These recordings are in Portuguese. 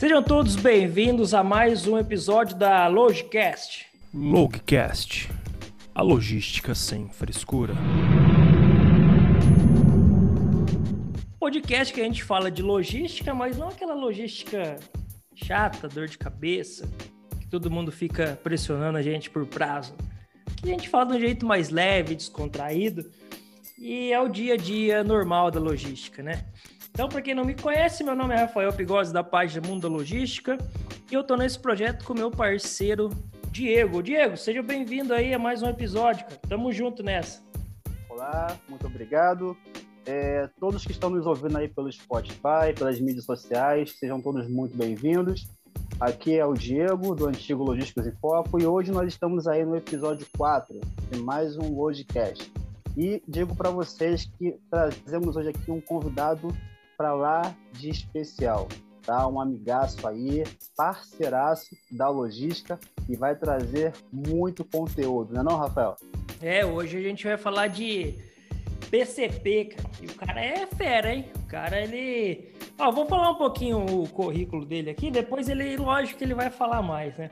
Sejam todos bem-vindos a mais um episódio da Logicast. Logcast. A logística sem frescura. Podcast que a gente fala de logística, mas não aquela logística chata, dor de cabeça, que todo mundo fica pressionando a gente por prazo. Que a gente fala de um jeito mais leve, descontraído, e é o dia a dia normal da logística, né? Então, para quem não me conhece, meu nome é Rafael Pigose, da página Mundo Logística, e eu tô nesse projeto com meu parceiro Diego. Diego, seja bem-vindo aí a mais um episódio, cara. Tamo junto nessa. Olá, muito obrigado. É, todos que estão nos ouvindo aí pelo Spotify, pelas mídias sociais, sejam todos muito bem-vindos. Aqui é o Diego, do antigo Logísticos em Foco, e hoje nós estamos aí no episódio 4 de mais um Logicast. E digo para vocês que trazemos hoje aqui um convidado para lá de especial, tá? Um amigaço aí, parceiraço da logística e vai trazer muito conteúdo, não é não, Rafael? É, hoje a gente vai falar de PCP, cara. E o cara é fera, hein? O cara, ele... Ó, vou falar um pouquinho o currículo dele aqui, depois ele, lógico que ele vai falar mais, né?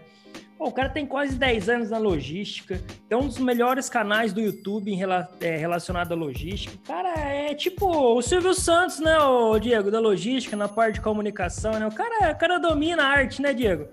Pô, o cara tem quase 10 anos na logística, é um dos melhores canais do YouTube em rela é, relacionado à logística. O cara é tipo o Silvio Santos, né, o Diego, da logística, na parte de comunicação, né? O cara, o cara domina a arte, né, Diego?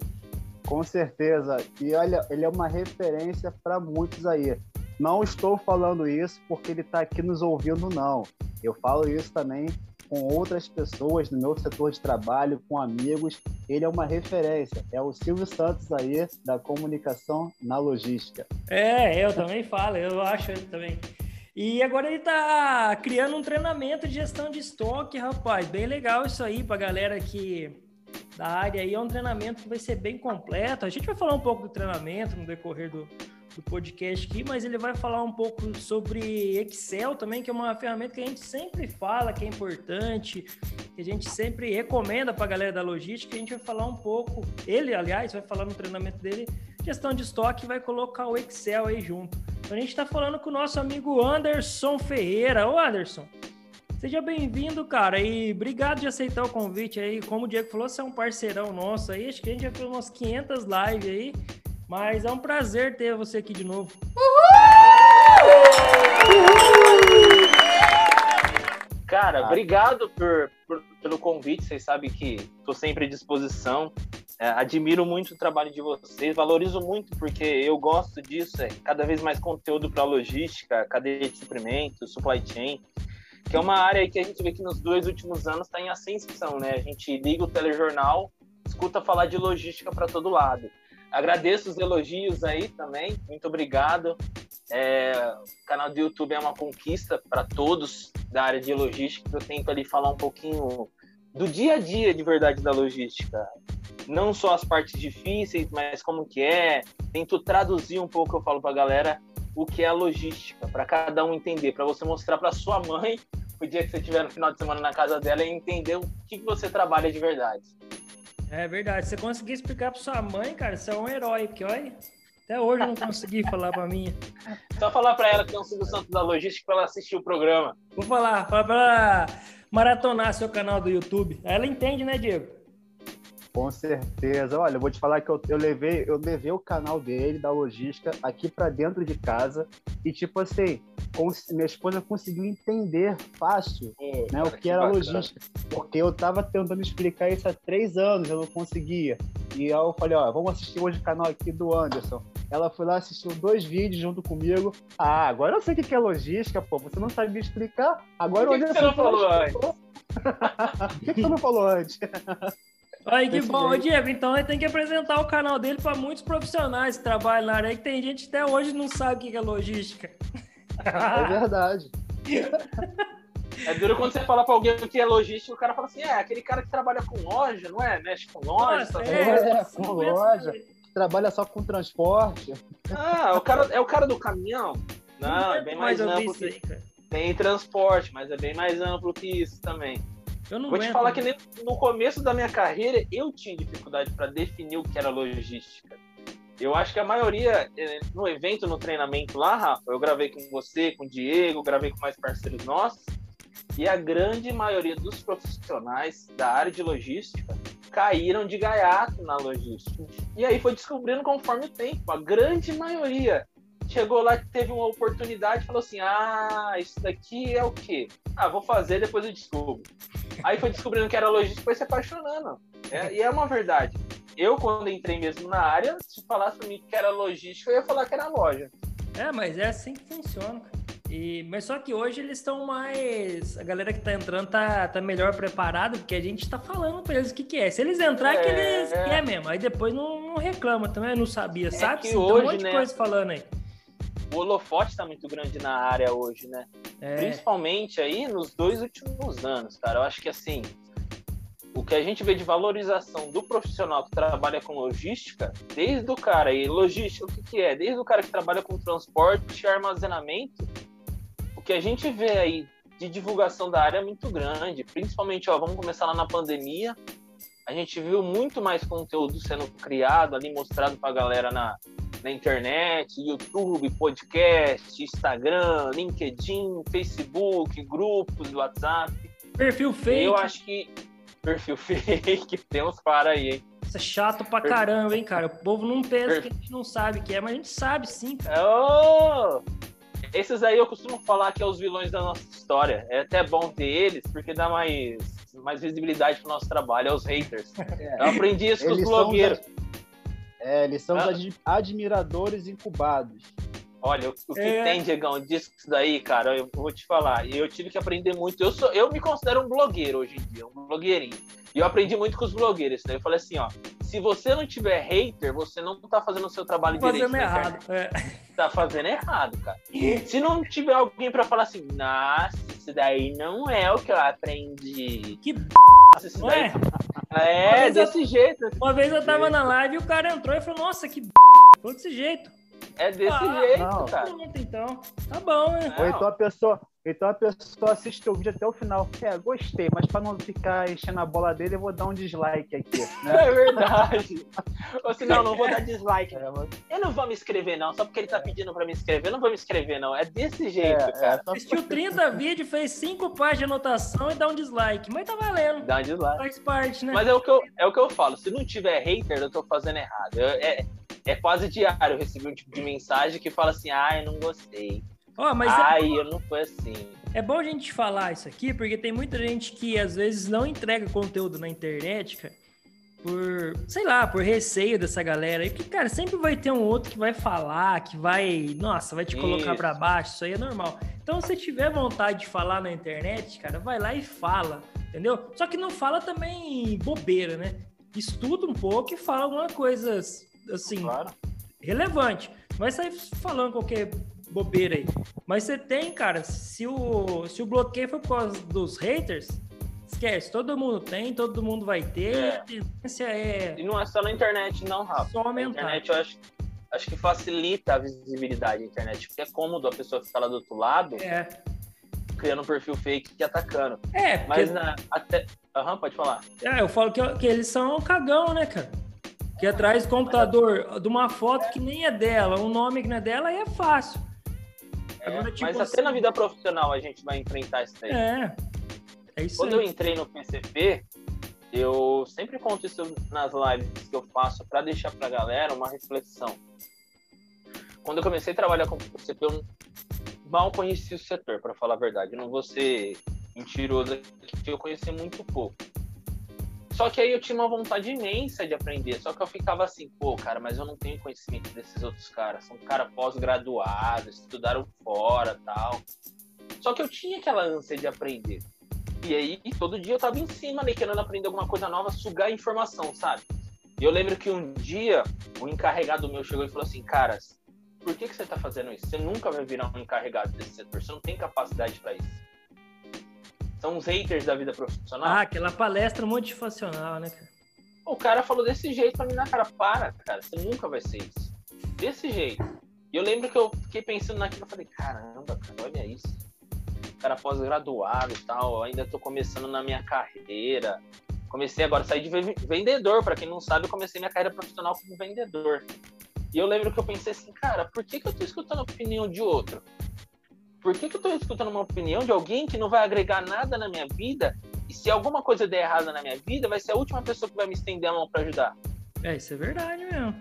Com certeza. E olha, ele é uma referência para muitos aí. Não estou falando isso porque ele está aqui nos ouvindo, não. Eu falo isso também com outras pessoas no meu setor de trabalho, com amigos. Ele é uma referência. É o Silvio Santos aí da comunicação na logística. É, eu também falo, eu acho ele também. E agora ele tá criando um treinamento de gestão de estoque, rapaz. Bem legal isso aí pra galera que da área aí. É um treinamento que vai ser bem completo. A gente vai falar um pouco do treinamento no decorrer do, do podcast aqui, mas ele vai falar um pouco sobre Excel também, que é uma ferramenta que a gente sempre fala que é importante, que a gente sempre recomenda para a galera da logística. A gente vai falar um pouco, ele, aliás, vai falar no treinamento dele, gestão de estoque vai colocar o Excel aí junto. Então a gente está falando com o nosso amigo Anderson Ferreira. Ô Anderson, Seja bem-vindo, cara, e obrigado de aceitar o convite aí. Como o Diego falou, você é um parceirão nosso aí. Acho que a gente já fez umas 500 lives aí. Mas é um prazer ter você aqui de novo. Cara, ah. obrigado por, por, pelo convite. Vocês sabem que estou sempre à disposição. É, admiro muito o trabalho de vocês, valorizo muito porque eu gosto disso. É cada vez mais conteúdo para logística, cadeia de suprimentos, supply chain, que é uma área que a gente vê que nos dois últimos anos está em ascensão, né? A gente liga o telejornal, escuta falar de logística para todo lado. Agradeço os elogios aí também, muito obrigado. É, o canal do YouTube é uma conquista para todos da área de logística. Eu tento ali falar um pouquinho do dia a dia de verdade da logística. Não só as partes difíceis, mas como que é. Tento traduzir um pouco, eu falo para a galera, o que é a logística, para cada um entender, para você mostrar para sua mãe o dia que você estiver no final de semana na casa dela e entender o que, você trabalha de verdade. É verdade. Você conseguir explicar pra sua mãe, cara, você é um herói, porque olha. Até hoje eu não consegui falar pra mim. Só falar pra ela que é um Silvio Santos da Logística pra ela assistir o programa. Vou falar, falar pra ela maratonar seu canal do YouTube. Ela entende, né, Diego? Com certeza. Olha, eu vou te falar que eu, eu, levei, eu levei o canal dele, da logística, aqui para dentro de casa. E, tipo assim, minha esposa conseguiu entender fácil é, né, o que, que era bacana. logística. Porque eu tava tentando explicar isso há três anos, eu não conseguia. E aí eu falei, ó, vamos assistir hoje o canal aqui do Anderson. Ela foi lá, assistiu dois vídeos junto comigo. Ah, agora eu sei o que é logística, pô. Você não sabia explicar? Agora Por que, que você não falou antes? Por que, que você não falou antes? Aí que bom, Ô, Diego. Então ele tem que apresentar o canal dele para muitos profissionais que trabalham na área aí, que tem gente que até hoje não sabe o que é logística. É verdade. É duro quando você fala para alguém que é logística, o cara fala assim: é, aquele cara que trabalha com loja, não é? Mexe com loja. Nossa, tá é, é, com loja. Trabalha só com transporte. Ah, o cara, é o cara do caminhão? Não, é bem mais amplo. Que... Aí, tem transporte, mas é bem mais amplo que isso também. Eu não Vou te falar que no começo da minha carreira eu tinha dificuldade para definir o que era logística. Eu acho que a maioria, eh, no evento, no treinamento lá, Rafa, eu gravei com você, com o Diego, gravei com mais parceiros nossos, e a grande maioria dos profissionais da área de logística, caíram de gaiato na logística. E aí foi descobrindo conforme o tempo. A grande maioria chegou lá que teve uma oportunidade e falou assim: ah, isso daqui é o quê? Ah, vou fazer, depois eu descubro. Aí foi descobrindo que era logística e foi se apaixonando. É, e é uma verdade. Eu, quando entrei mesmo na área, se falasse pra mim que era logística, eu ia falar que era loja. É, mas é assim que funciona, E, mas só que hoje eles estão mais. A galera que tá entrando tá, tá melhor preparada, porque a gente tá falando pra eles o que, que é. Se eles entrar, é que eles é mesmo. Aí depois não, não reclama também, não sabia, é sabe? Que hoje, um monte né? de coisa falando aí o holofote está muito grande na área hoje, né? É. Principalmente aí nos dois últimos anos, cara. Eu acho que assim, o que a gente vê de valorização do profissional que trabalha com logística, desde o cara, e logística o que, que é? Desde o cara que trabalha com transporte e armazenamento, o que a gente vê aí de divulgação da área é muito grande, principalmente, ó, vamos começar lá na pandemia, a gente viu muito mais conteúdo sendo criado ali, mostrado para a galera na, na internet, YouTube, podcast, Instagram, LinkedIn, Facebook, grupos do WhatsApp. Perfil fake. Eu acho que perfil fake tem uns para aí, hein? Isso é chato pra caramba, hein, cara? O povo não pensa que a gente não sabe o que é, mas a gente sabe sim, cara. Oh! Esses aí eu costumo falar que é os vilões da nossa história. É até bom ter eles, porque dá mais, mais visibilidade pro nosso trabalho, é os haters. É. Eu aprendi isso com os blogueiros. É, eles são ah. os admiradores incubados. Olha, o que é... tem, Diegão, disso daí, cara, eu vou te falar. E eu tive que aprender muito. Eu, sou, eu me considero um blogueiro hoje em dia, um blogueirinho. E eu aprendi muito com os blogueiros. Né? Eu falei assim, ó, se você não tiver hater, você não tá fazendo o seu trabalho tá direito. Fazendo errado. É. Tá fazendo errado, cara. Se não tiver alguém para falar assim, nossa, isso daí não é o que eu aprendi. Que b... isso daí... É, desse eu... jeito. Uma vez eu tava na live e o cara entrou e falou, nossa, que b... Foi desse jeito. É desse ah, jeito, não. cara. Pronto, então. Tá bom, né? Ou então a pessoa, então a pessoa assiste o vídeo até o final. É, gostei, mas para não ficar enchendo a bola dele, eu vou dar um dislike aqui. Né? É verdade. Ou senão, não vou dar dislike. É, mas... Eu não vou me inscrever, não. Só porque ele tá pedindo para me inscrever, eu não vou me inscrever, não. É desse jeito, é, cara. É, Assistiu 30 vídeos, fez 5 páginas de anotação e dá um dislike. Mas tá valendo. Dá um dislike. Faz parte, né? Mas é o que eu, é o que eu falo. Se não tiver hater, eu tô fazendo errado. Eu, é, é quase diário eu recebi um tipo de mensagem que fala assim, ah, eu não gostei. Oh, mas Ai, é eu não foi assim. É bom a gente falar isso aqui, porque tem muita gente que às vezes não entrega conteúdo na internet, cara, por, sei lá, por receio dessa galera. E que, cara, sempre vai ter um outro que vai falar, que vai, nossa, vai te colocar para baixo, isso aí é normal. Então, se tiver vontade de falar na internet, cara, vai lá e fala, entendeu? Só que não fala também bobeira, né? Estuda um pouco e fala alguma coisa assim, claro. relevante. Não vai sair falando qualquer bobeira aí. Mas você tem, cara, se o, se o bloqueio foi por causa dos haters, esquece, todo mundo tem, todo mundo vai ter, é. a tendência é... E não é só na internet não, Rafa. Só aumentar. Na internet eu acho, acho que facilita a visibilidade da internet, porque é cômodo a pessoa ficar lá do outro lado... É. Criando um perfil fake e atacando. É, porque... Mas na, até... Aham, uhum, pode falar. É, eu falo que, que eles são cagão, né, cara? Que atrás do computador de uma foto que nem é dela, um nome que não é dela, aí é fácil. É, tipo, mas até assim, na vida profissional a gente vai enfrentar isso daí. É. é isso Quando aí. eu entrei no PCP, eu sempre conto isso nas lives que eu faço para deixar para a galera uma reflexão. Quando eu comecei a trabalhar com o PCP, eu mal conheci o setor, para falar a verdade. Eu não vou ser mentiroso aqui, eu conheci muito pouco. Só que aí eu tinha uma vontade imensa de aprender. Só que eu ficava assim, pô, cara, mas eu não tenho conhecimento desses outros caras. São caras pós-graduados, estudaram fora tal. Só que eu tinha aquela ânsia de aprender. E aí, todo dia eu tava em cima, né, querendo aprender alguma coisa nova, sugar informação, sabe? E eu lembro que um dia o encarregado meu chegou e falou assim, caras, por que, que você tá fazendo isso? Você nunca vai virar um encarregado desse setor, você não tem capacidade para isso. São os haters da vida profissional. Ah, aquela palestra motivacional, né, cara? O cara falou desse jeito pra mim na cara, para, cara, você nunca vai ser isso. Desse jeito. E eu lembro que eu fiquei pensando naquilo, eu falei, caramba, cara, olha isso. Cara pós-graduado e tal, ainda tô começando na minha carreira. Comecei agora a sair de vendedor, para quem não sabe, eu comecei minha carreira profissional como vendedor. E eu lembro que eu pensei assim, cara, por que, que eu tô escutando a opinião de outro? Por que, que eu estou escutando uma opinião de alguém que não vai agregar nada na minha vida E se alguma coisa der errada na minha vida, vai ser a última pessoa que vai me estender a mão para ajudar. É, isso é verdade mesmo.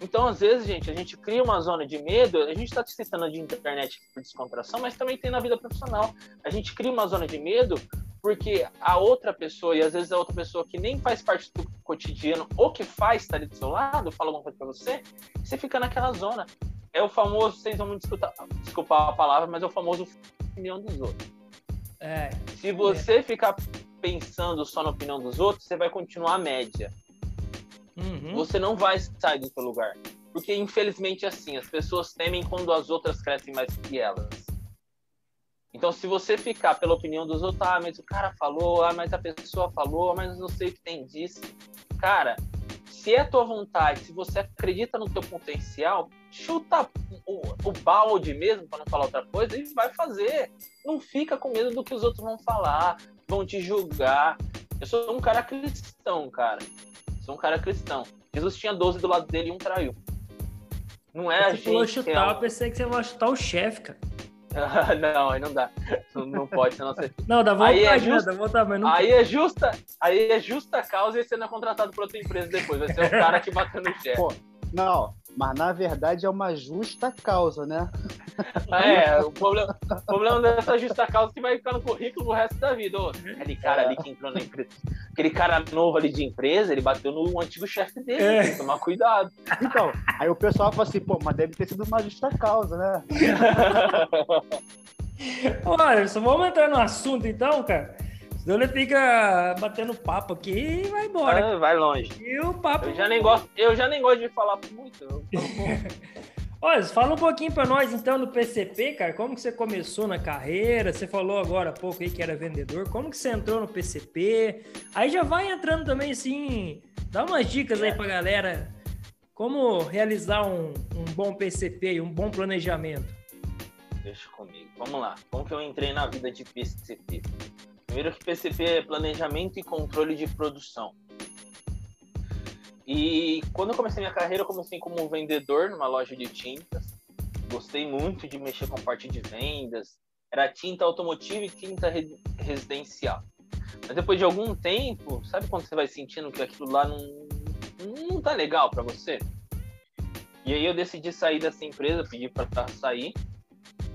Então, às vezes, gente, a gente cria uma zona de medo, a gente está citando de internet por descontração, mas também tem na vida profissional. A gente cria uma zona de medo porque a outra pessoa, e às vezes a outra pessoa que nem faz parte do cotidiano, ou que faz, está ali do seu lado, fala alguma coisa para você, você fica naquela zona. É o famoso, vocês vão me desculpar, desculpar a palavra, mas é o famoso opinião dos outros. É. Se você é. ficar pensando só na opinião dos outros, você vai continuar média. Uhum. Você não vai sair do seu lugar. Porque, infelizmente, é assim, as pessoas temem quando as outras crescem mais que elas. Então, se você ficar pela opinião dos outros, ah, mas o cara falou, ah, mas a pessoa falou, ah, mas não sei o que tem disso. Cara, se é tua vontade, se você acredita no teu potencial, chuta o, o balde mesmo, para não falar outra coisa, e vai fazer. Não fica com medo do que os outros vão falar, vão te julgar. Eu sou um cara cristão, cara. Sou um cara cristão. Jesus tinha 12 do lado dele e um traiu. Não é você a gente. Falou chutar, é um... eu pensei que você ia chutar o chefe, cara. não, aí não dá. Não, não pode, senão você. Não, dá vontade, aí é né? justa, dá vontade, mas não Aí é justa, aí é justa causa e não é contratado por outra empresa depois. Vai ser o cara que bateu no chefe. Não, mas na verdade é uma justa causa, né? É, o problema, o problema dessa justa causa é que vai ficar no currículo o resto da vida. Ô, aquele cara ali que entrou na empresa, aquele cara novo ali de empresa, ele bateu no antigo chefe dele, é. tem que tomar cuidado. Então, aí o pessoal fala assim, pô, mas deve ter sido uma justa causa, né? Olha, só vamos entrar no assunto então, cara. Ele fica batendo papo aqui e vai embora. Ah, vai longe. E o papo. Eu já nem gosto, eu já nem gosto de falar muito. Olha, fala um pouquinho para nós então do PCP, cara. Como que você começou na carreira? Você falou agora há pouco aí que era vendedor. Como que você entrou no PCP? Aí já vai entrando também assim, dá umas dicas aí pra galera. Como realizar um, um bom PCP e um bom planejamento. Deixa comigo. Vamos lá. Como que eu entrei na vida de PCP? Primeiro que PCP é planejamento e controle de produção. E quando eu comecei minha carreira, eu comecei como vendedor numa loja de tintas. Gostei muito de mexer com parte de vendas. Era tinta automotiva e tinta residencial. Mas depois de algum tempo, sabe quando você vai sentindo que aquilo lá não, não tá legal para você? E aí eu decidi sair dessa empresa, pedi para sair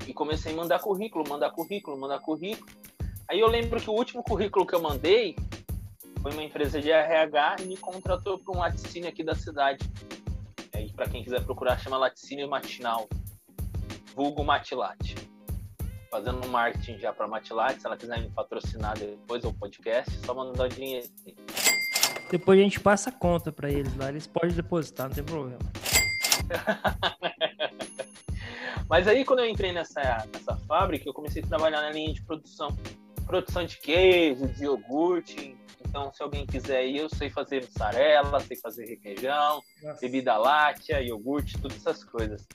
e comecei a mandar currículo, mandar currículo, mandar currículo. Aí eu lembro que o último currículo que eu mandei foi uma empresa de RH e me contratou para um laticínio aqui da cidade. É, para quem quiser procurar, chama Laticínio Matinal, vulgo Matilate. Fazendo um marketing já para Matilate, se ela quiser me patrocinar depois o podcast, só mandar dinheiro. Depois a gente passa a conta para eles lá, eles podem depositar, não tem problema. Mas aí quando eu entrei nessa, nessa fábrica, eu comecei a trabalhar na linha de produção produção de queijo, de iogurte. Então, se alguém quiser aí, eu sei fazer mussarela, sei fazer requeijão, Nossa. bebida láctea, iogurte, todas essas coisas.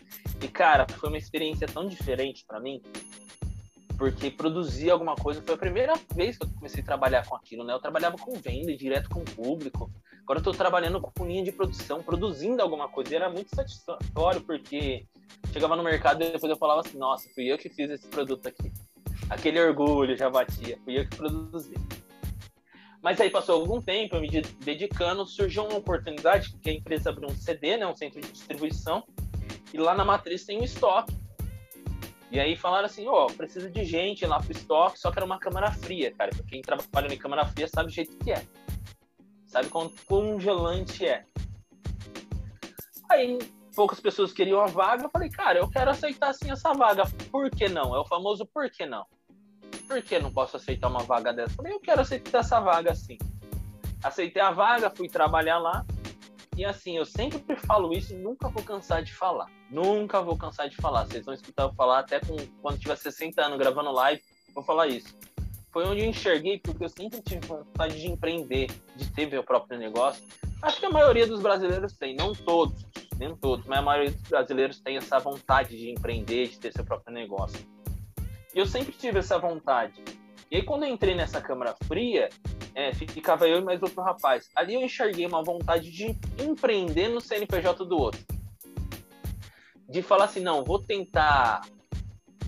E, cara, foi uma experiência tão diferente para mim, porque produzir alguma coisa foi a primeira vez que eu comecei a trabalhar com aquilo, né? Eu trabalhava com venda, direto com o público. Agora eu tô trabalhando com linha de produção, produzindo alguma coisa. E era muito satisfatório, porque chegava no mercado e depois eu falava assim, nossa, fui eu que fiz esse produto aqui aquele orgulho já batia, fui eu que produzi. Mas aí passou algum tempo, eu me dedicando, surgiu uma oportunidade que a empresa abriu um CD, né, um centro de distribuição, e lá na matriz tem um estoque. E aí falaram assim, ó, oh, precisa de gente lá pro estoque, só que era uma câmara fria, cara. Pra quem trabalha em câmara fria sabe o jeito que é. Sabe quão congelante é. Aí poucas pessoas queriam a vaga, eu falei, cara, eu quero aceitar sim essa vaga. Por que não? É o famoso por que não por que não posso aceitar uma vaga dessa? Falei, eu quero aceitar essa vaga sim. Aceitei a vaga, fui trabalhar lá. E assim, eu sempre falo isso nunca vou cansar de falar. Nunca vou cansar de falar. Vocês vão escutar eu falar até com, quando tiver 60 anos gravando live, vou falar isso. Foi onde eu enxerguei, porque eu sempre tive vontade de empreender, de ter meu próprio negócio. Acho que a maioria dos brasileiros tem, não todos, nem todos, mas a maioria dos brasileiros tem essa vontade de empreender, de ter seu próprio negócio. E eu sempre tive essa vontade. E aí, quando eu entrei nessa câmara fria, é, ficava eu e mais outro rapaz. Ali eu enxerguei uma vontade de empreender no CNPJ do outro. De falar assim, não, vou tentar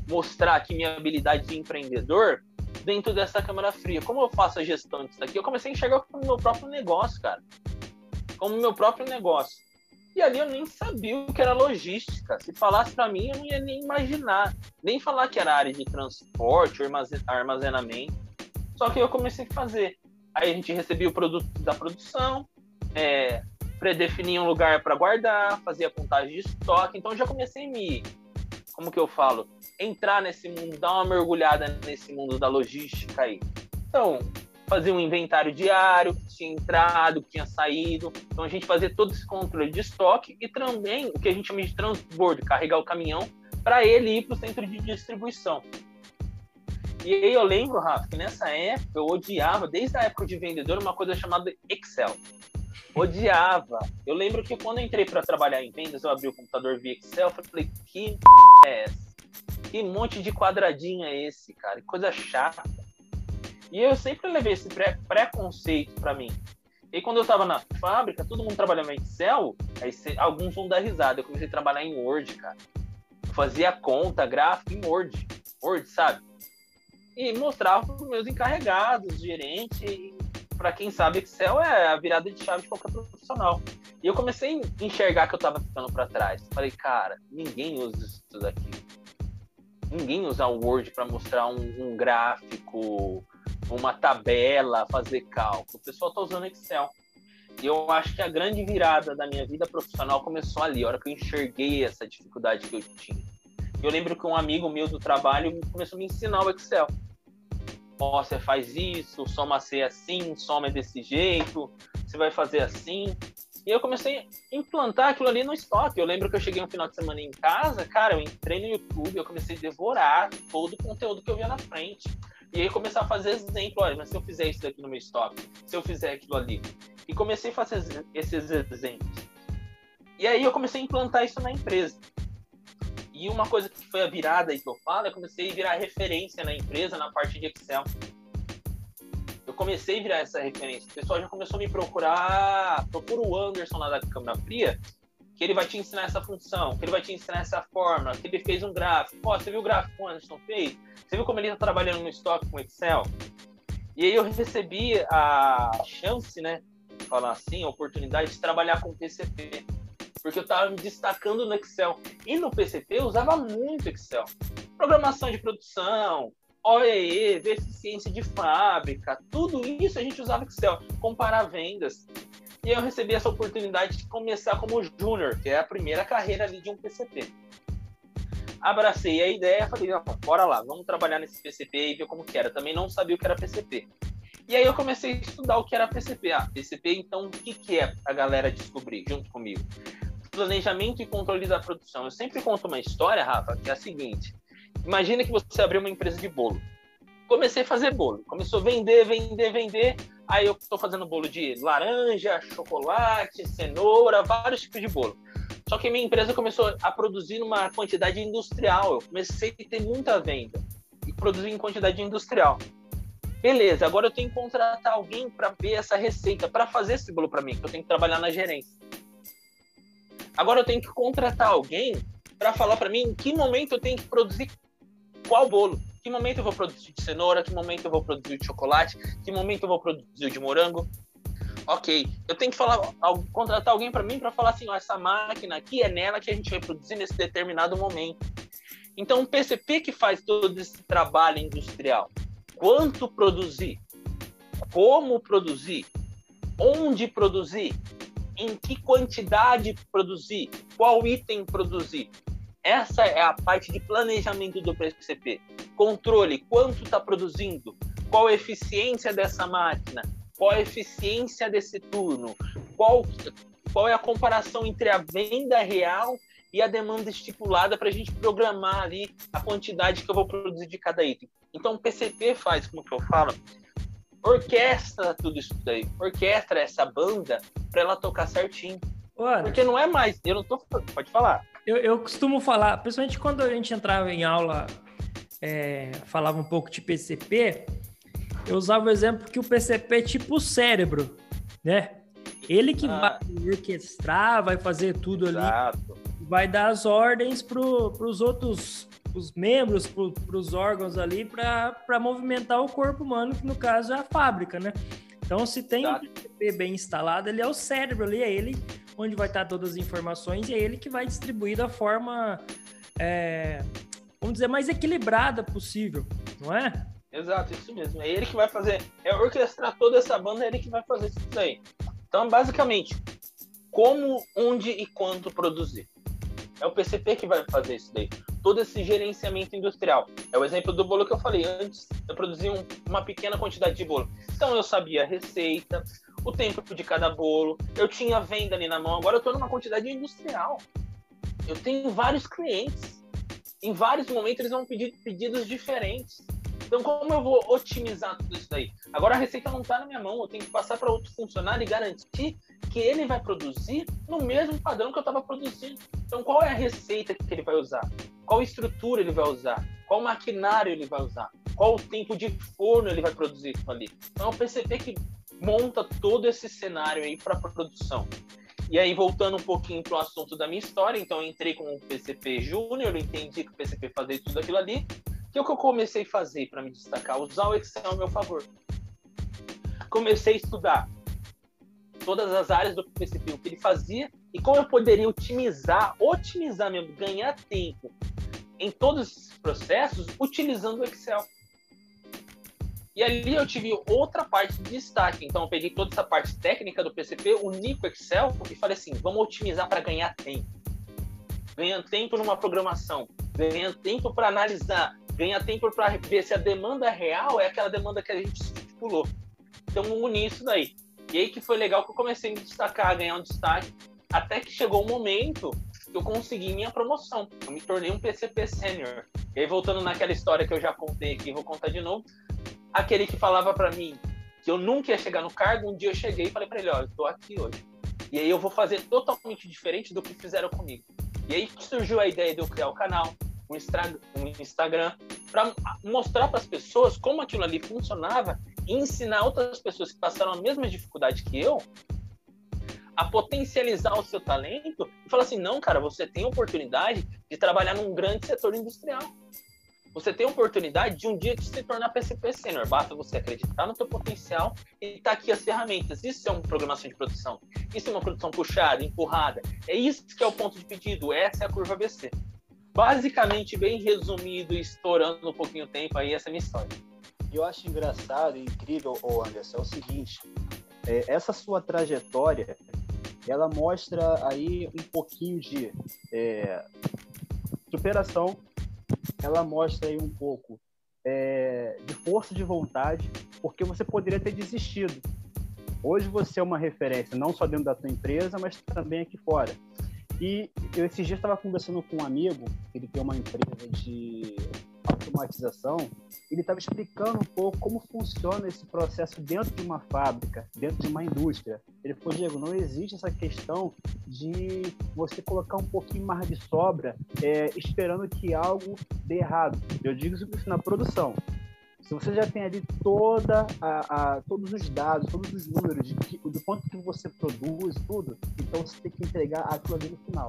mostrar aqui minha habilidade de empreendedor dentro dessa câmara fria. Como eu faço a gestão disso aqui? Eu comecei a enxergar como meu próprio negócio, cara. Como meu próprio negócio. E ali eu nem sabia o que era logística. Se falasse para mim, eu não ia nem imaginar. Nem falar que era área de transporte armazenamento. Só que eu comecei a fazer. Aí a gente recebia o produto da produção, é, predefinia um lugar para guardar, fazia contagem de estoque. Então já comecei a me, como que eu falo, entrar nesse mundo, dar uma mergulhada nesse mundo da logística aí. Então, fazia um inventário diário, que tinha entrado, que tinha saído. Então a gente fazia todo esse controle de estoque e também o que a gente chama de transbordo, carregar o caminhão para ele ir para o centro de distribuição. E aí eu lembro, Rafa, que nessa época eu odiava, desde a época de vendedor, uma coisa chamada Excel. Odiava. Eu lembro que quando eu entrei para trabalhar em vendas, eu abri o computador via Excel, falei, que é essa? Que monte de quadradinho é esse, cara? Que coisa chata. E eu sempre levei esse pré preconceito para mim. E quando eu estava na fábrica, todo mundo trabalhava em Excel, aí alguns vão dar risada. Eu comecei a trabalhar em Word, cara. Eu fazia conta, gráfico em Word. Word, sabe? E mostrava para meus encarregados, gerente. Para quem sabe, Excel é a virada de chave de qualquer profissional. E eu comecei a enxergar que eu estava ficando para trás. Falei, cara, ninguém usa isso daqui. Ninguém usa o Word para mostrar um, um gráfico, uma tabela, fazer cálculo. O pessoal está usando Excel. E eu acho que a grande virada da minha vida profissional começou ali, a hora que eu enxerguei essa dificuldade que eu tinha. Eu lembro que um amigo meu do trabalho começou a me ensinar o Excel. Ó, oh, você faz isso, soma C assim, soma é desse jeito, você vai fazer assim. E eu comecei a implantar aquilo ali no estoque. Eu lembro que eu cheguei um final de semana em casa, cara, eu entrei no YouTube, eu comecei a devorar todo o conteúdo que eu via na frente. E aí começar a fazer exemplo, olha, mas se eu fizer isso daqui no meu estoque, se eu fizer aquilo ali. E comecei a fazer esses exemplos. E aí eu comecei a implantar isso na empresa. E uma coisa que foi a virada aí que eu falo, eu comecei a virar referência na empresa na parte de Excel. Eu comecei a virar essa referência. O pessoal já começou a me procurar. Procura o Anderson lá da Câmara Fria, que ele vai te ensinar essa função, que ele vai te ensinar essa forma, que ele fez um gráfico. Pô, você viu o gráfico que o Anderson fez? Você viu como ele está trabalhando no estoque com Excel? E aí eu recebi a chance, né, falar assim, a oportunidade de trabalhar com PCP. Porque eu estava me destacando no Excel. E no PCP eu usava muito Excel. Programação de produção, OEE, eficiência de fábrica, tudo isso a gente usava Excel. Comparar vendas. E eu recebi essa oportunidade de começar como júnior, que é a primeira carreira ali de um PCP abracei a ideia, falei, não, bora lá, vamos trabalhar nesse PCP e ver como que era. Também não sabia o que era PCP. E aí eu comecei a estudar o que era PCP. Ah, PCP, então, o que, que é a galera descobrir junto comigo? Planejamento e controle da produção. Eu sempre conto uma história, Rafa, que é a seguinte. Imagina que você abriu uma empresa de bolo. Comecei a fazer bolo. Começou a vender, vender, vender. Aí eu estou fazendo bolo de laranja, chocolate, cenoura, vários tipos de bolo. Só que minha empresa começou a produzir numa quantidade industrial. Eu comecei a ter muita venda e produzir em quantidade industrial. Beleza, agora eu tenho que contratar alguém para ver essa receita, para fazer esse bolo para mim, que eu tenho que trabalhar na gerência. Agora eu tenho que contratar alguém para falar para mim em que momento eu tenho que produzir qual bolo. Que momento eu vou produzir de cenoura, que momento eu vou produzir de chocolate, que momento eu vou produzir de morango? Ok, eu tenho que falar, contratar alguém para mim para falar assim, ó, essa máquina aqui é nela que a gente vai produzir nesse determinado momento. Então, o PCP que faz todo esse trabalho industrial, quanto produzir, como produzir, onde produzir, em que quantidade produzir, qual item produzir. Essa é a parte de planejamento do PCP. Controle, quanto está produzindo, qual a eficiência dessa máquina, qual a eficiência desse turno, qual, qual é a comparação entre a venda real e a demanda estipulada para a gente programar ali a quantidade que eu vou produzir de cada item. Então o PCP faz, como que eu falo, orquestra tudo isso daí, orquestra essa banda para ela tocar certinho. Porque não é mais, eu não tô, pode falar. Eu, eu costumo falar, principalmente quando a gente entrava em aula, é, falava um pouco de PCP, eu usava o exemplo que o PCP é tipo o cérebro, né? Ele que ah. vai orquestrar, vai fazer tudo Exato. ali, vai dar as ordens para os outros os membros, para os órgãos ali, para movimentar o corpo humano, que no caso é a fábrica, né? Então, se tem Exato. um PCP bem instalado, ele é o cérebro ali, é ele onde vai estar todas as informações e é ele que vai distribuir da forma, é, vamos dizer, mais equilibrada possível, não é? Exato, isso mesmo. É ele que vai fazer, é orquestrar toda essa banda, é ele que vai fazer isso daí. Então, basicamente, como, onde e quanto produzir. É o PCP que vai fazer isso daí. Todo esse gerenciamento industrial. É o exemplo do bolo que eu falei antes. Eu produzi um, uma pequena quantidade de bolo. Então eu sabia a receita, o tempo de cada bolo, eu tinha venda ali na mão. Agora eu estou numa quantidade industrial. Eu tenho vários clientes. Em vários momentos eles vão pedir pedidos diferentes. Então, como eu vou otimizar tudo isso daí? Agora a receita não está na minha mão, eu tenho que passar para outro funcionário e garantir que ele vai produzir no mesmo padrão que eu estava produzindo. Então, qual é a receita que ele vai usar? Qual estrutura ele vai usar? Qual maquinário ele vai usar? Qual o tempo de forno ele vai produzir ali? Então, o PCP que monta todo esse cenário aí para produção. E aí, voltando um pouquinho para o assunto da minha história, então eu entrei com o PCP Júnior, entendi que o PCP fazia tudo aquilo ali. O que, é que eu comecei a fazer para me destacar? Usar o Excel ao meu favor. Comecei a estudar todas as áreas do PCP, o que ele fazia e como eu poderia otimizar, otimizar mesmo, ganhar tempo em todos esses processos utilizando o Excel. E ali eu tive outra parte de destaque. Então eu peguei toda essa parte técnica do PCP, uni com Excel e falei assim, vamos otimizar para ganhar tempo. Ganhar tempo numa programação, ganhar tempo para analisar, ganhar tempo para ver se a demanda real é aquela demanda que a gente estipulou. Então uni isso daí. E aí que foi legal que eu comecei a me destacar, a ganhar um destaque, até que chegou o um momento que eu consegui minha promoção. Eu me tornei um PCP Sênior. E aí, voltando naquela história que eu já contei aqui, vou contar de novo. Aquele que falava para mim que eu nunca ia chegar no cargo, um dia eu cheguei e falei para ele: Ó, eu tô aqui hoje. E aí eu vou fazer totalmente diferente do que fizeram comigo. E aí surgiu a ideia de eu criar o canal, um Instagram, para mostrar para as pessoas como aquilo ali funcionava e ensinar outras pessoas que passaram a mesma dificuldade que eu a potencializar o seu talento e falar assim: não, cara, você tem oportunidade de trabalhar num grande setor industrial. Você tem oportunidade de um dia de se tornar PCP Senior. Basta você acreditar no seu potencial e tá aqui as ferramentas. Isso é uma programação de produção. Isso é uma produção puxada, empurrada. É isso que é o ponto de pedido. Essa é a curva ABC. Basicamente, bem resumido, estourando um pouquinho o tempo aí, essa é a minha história eu acho engraçado e incrível, Anderson, é o seguinte: é, essa sua trajetória, ela mostra aí um pouquinho de é, superação, ela mostra aí um pouco é, de força de vontade, porque você poderia ter desistido. Hoje você é uma referência não só dentro da sua empresa, mas também aqui fora. E eu esses dias estava conversando com um amigo, ele tem uma empresa de automatização, ele estava explicando um pouco como funciona esse processo dentro de uma fábrica, dentro de uma indústria. Ele falou, Diego, não existe essa questão de você colocar um pouquinho mais de sobra é, esperando que algo dê errado. Eu digo isso na produção. Se você já tem ali toda a, a, todos os dados, todos os números de que, do quanto que você produz, tudo, então você tem que entregar aquilo ali no final.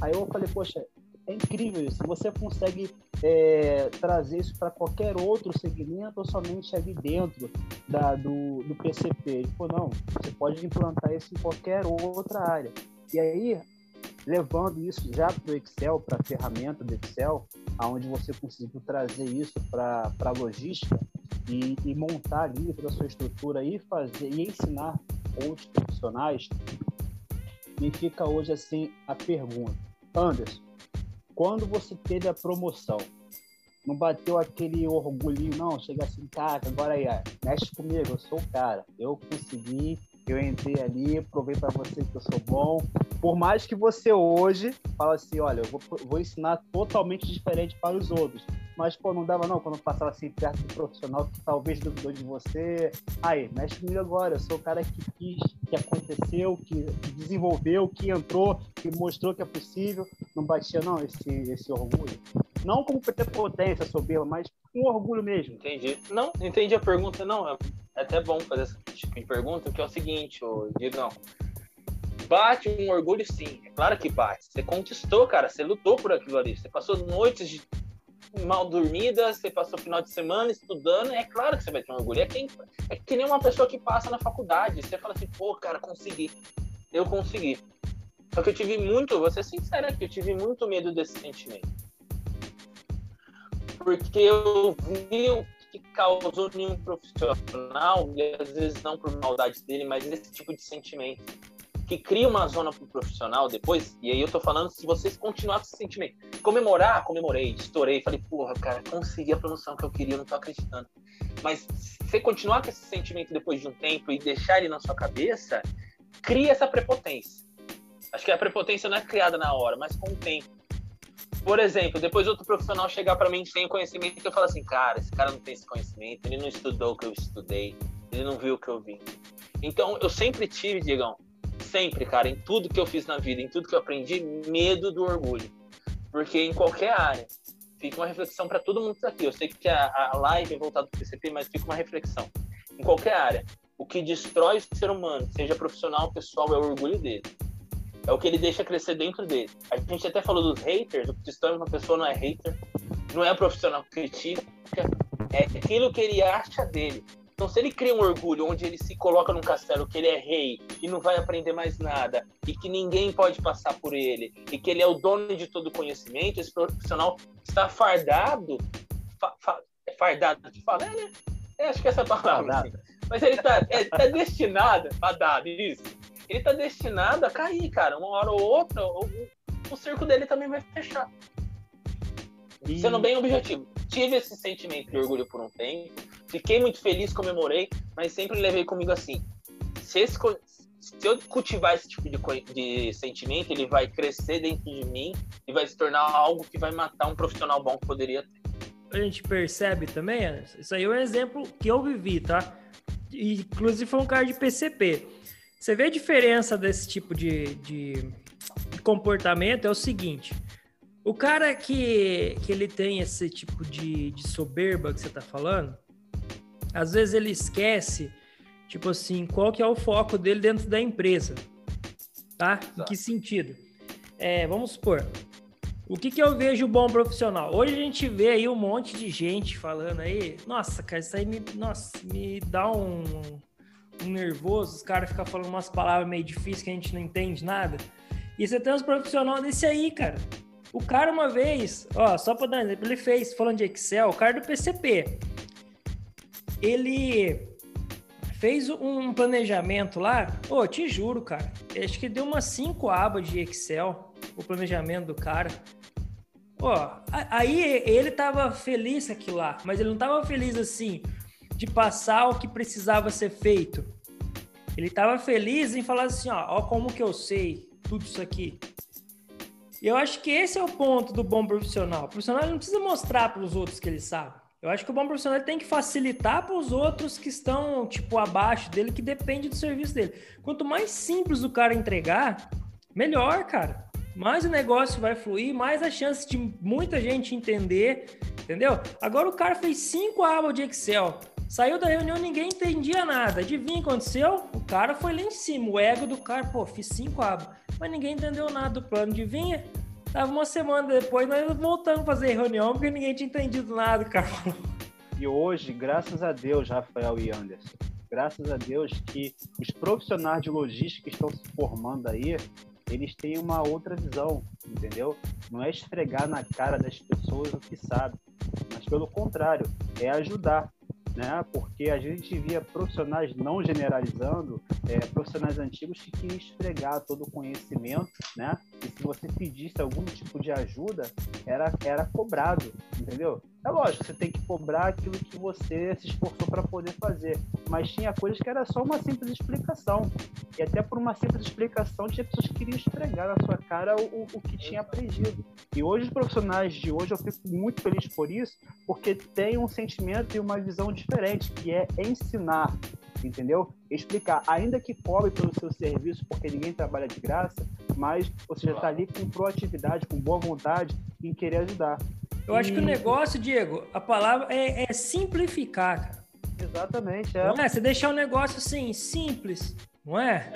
Aí eu falei, poxa, é incrível isso. Você consegue é, trazer isso para qualquer outro segmento ou somente ali dentro da, do, do PCP? Ele falou, não, você pode implantar isso em qualquer outra área. E aí, levando isso já para o Excel, para a ferramenta do Excel, aonde você conseguiu trazer isso para a logística e, e, montar ali toda a sua estrutura e fazer e ensinar outros profissionais, me fica hoje assim a pergunta, Anderson, quando você teve a promoção, não bateu aquele orgulhinho, não? Chega assim, cara, agora aí, mexe comigo, eu sou o cara. Eu consegui, eu entrei ali, provei para você que eu sou bom. Por mais que você hoje fala assim, olha, eu vou, vou ensinar totalmente diferente para os outros mas pô, não dava não, quando passava assim perto do profissional que talvez duvidou de você. Aí, mexe comigo agora, eu sou o cara que quis, que aconteceu, que, que desenvolveu, que entrou, que mostrou que é possível. Não batia não esse, esse orgulho. Não como prepotência, soberba, mas com orgulho mesmo. Entendi. Não, entendi a pergunta, não. É até bom fazer essa tipo de pergunta, que é o seguinte, ô, Diegão. Bate um orgulho sim, é claro que bate. Você conquistou, cara, você lutou por aquilo ali. Você passou noites de mal dormida, você passou o final de semana estudando, é claro que você vai ter um orgulho. É, quem, é que nem uma pessoa que passa na faculdade. Você fala assim, pô, cara, consegui. Eu consegui. Só que eu tive muito, vou ser sincero aqui, eu tive muito medo desse sentimento. Porque eu vi o que causou em um profissional, e às vezes não por maldade dele, mas esse tipo de sentimento que cria uma zona para o profissional depois, e aí eu tô falando se vocês continuarem com esse sentimento. Comemorar, comemorei, estourei, falei, porra, cara, consegui a promoção que eu queria, não tô acreditando. Mas você continuar com esse sentimento depois de um tempo e deixar ele na sua cabeça, cria essa prepotência. Acho que a prepotência não é criada na hora, mas com o tempo. Por exemplo, depois outro profissional chegar para mim sem conhecimento, eu falo assim, cara, esse cara não tem esse conhecimento, ele não estudou o que eu estudei, ele não viu o que eu vi. Então, eu sempre tive, Diegão, sempre, cara, em tudo que eu fiz na vida, em tudo que eu aprendi, medo do orgulho. Porque em qualquer área, fica uma reflexão para todo mundo que tá aqui. Eu sei que a, a live é voltada para o PCP, mas fica uma reflexão. Em qualquer área, o que destrói o ser humano, seja profissional, pessoal, é o orgulho dele. É o que ele deixa crescer dentro dele. A gente até falou dos haters, o que destrói uma pessoa não é hater, não é profissional que critica, é aquilo que ele acha dele. Então, se ele cria um orgulho onde ele se coloca num castelo que ele é rei e não vai aprender mais nada, e que ninguém pode passar por ele, e que ele é o dono de todo o conhecimento, esse profissional está fardado. Fa, fa, é fardado de falar, né? É, acho que é essa palavra. Assim. Mas ele está é, tá destinado, fardado, isso. Ele está destinado a cair, cara. Uma hora ou outra, o, o circo dele também vai fechar. E... Sendo bem objetivo. Tive esse sentimento de orgulho por um tempo Fiquei muito feliz, comemorei, mas sempre levei comigo assim. Se, esse, se eu cultivar esse tipo de, de, sentimento, ele vai crescer dentro de mim e vai se tornar algo que vai matar um profissional bom que poderia ter. A gente percebe também, isso aí é um exemplo que eu vivi, tá? Inclusive foi um cara de PCP. Você vê a diferença desse tipo de, de, de comportamento é o seguinte. O cara que, que ele tem esse tipo de, de soberba que você tá falando, às vezes ele esquece, tipo assim, qual que é o foco dele dentro da empresa, tá? Em que sentido? É, vamos supor, o que, que eu vejo bom profissional? Hoje a gente vê aí um monte de gente falando aí, nossa, cara, isso aí me, nossa, me dá um, um nervoso, os caras ficam falando umas palavras meio difíceis que a gente não entende nada. E você tem uns profissionais desse aí, cara. O cara uma vez, ó, só para dar um exemplo, ele fez, falando de Excel, o cara do PCP ele fez um planejamento lá, ô, te juro, cara, acho que deu umas cinco abas de Excel o planejamento do cara. Ó, aí ele tava feliz aqui lá, mas ele não tava feliz assim de passar o que precisava ser feito. Ele tava feliz em falar assim, ó, ó como que eu sei tudo isso aqui. E eu acho que esse é o ponto do bom profissional. O profissional não precisa mostrar para os outros que ele sabe. Eu acho que o bom profissional tem que facilitar para os outros que estão, tipo, abaixo dele, que depende do serviço dele. Quanto mais simples o cara entregar, melhor, cara. Mais o negócio vai fluir, mais a chance de muita gente entender, entendeu? Agora o cara fez cinco abas de Excel. Saiu da reunião, ninguém entendia nada. Adivinha o que aconteceu? O cara foi lá em cima. O ego do cara, pô, fiz cinco abas. Mas ninguém entendeu nada do plano. Adivinha? Tava uma semana depois, nós voltamos a fazer reunião porque ninguém tinha entendido nada, cara. E hoje, graças a Deus, Rafael e Anderson, graças a Deus que os profissionais de logística que estão se formando aí, eles têm uma outra visão, entendeu? Não é esfregar na cara das pessoas o que sabe, mas pelo contrário, é ajudar né? Porque a gente via profissionais não generalizando, é, profissionais antigos que queriam esfregar todo o conhecimento, né? E se você pedisse algum tipo de ajuda, era, era cobrado, entendeu? É lógico, você tem que cobrar aquilo que você se esforçou para poder fazer, mas tinha coisas que era só uma simples explicação. E até por uma simples explicação, tinha pessoas que queriam esfregar na sua cara o, o que tinha aprendido. E hoje, os profissionais de hoje, eu fico muito feliz por isso, porque tem um sentimento e uma visão diferente, que é ensinar, entendeu? Explicar, ainda que cobre pelo seu serviço, porque ninguém trabalha de graça, mas você já está ali com proatividade, com boa vontade em querer ajudar. Eu acho que o negócio, Diego, a palavra é, é simplificar, cara. Exatamente, é. Não é? Você deixar o negócio assim, simples, não é?